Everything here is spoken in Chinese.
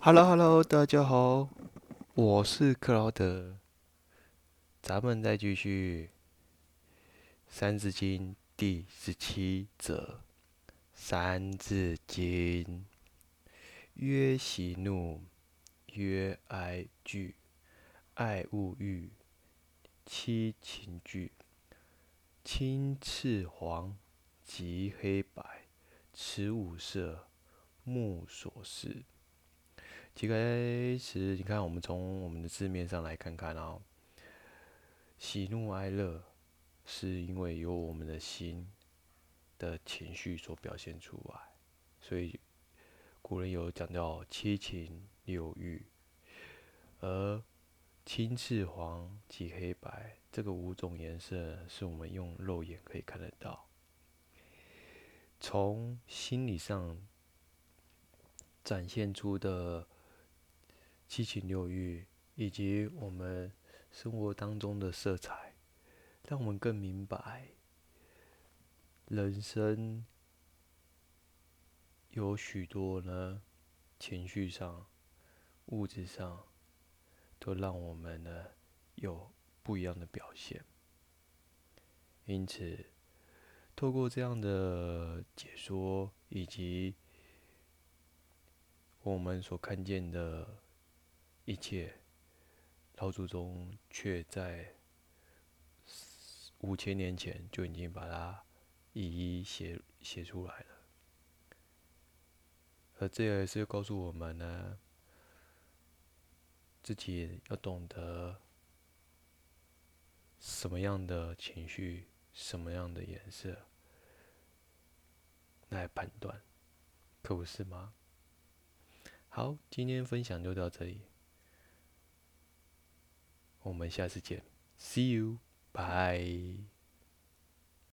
Hello，Hello，大家好，我是克劳德，咱们再继续《三字经》第十七则，《三字经》曰：喜怒，曰哀惧，爱恶欲，七情具，青赤黄，及黑白，此五色，目所视。其实，你看，我们从我们的字面上来看看哦，喜怒哀乐，是因为由我们的心的情绪所表现出来，所以古人有讲到七情六欲，而青赤黄及黑白这个五种颜色，是我们用肉眼可以看得到，从心理上展现出的。七情六欲，以及我们生活当中的色彩，让我们更明白，人生有许多呢，情绪上、物质上，都让我们呢有不一样的表现。因此，透过这样的解说，以及我们所看见的。一切，老祖宗却在五千年前就已经把它一一写写出来了，而这也是告诉我们呢，自己要懂得什么样的情绪、什么样的颜色来判断，可不是吗？好，今天分享就到这里。我们下次见，See you，bye。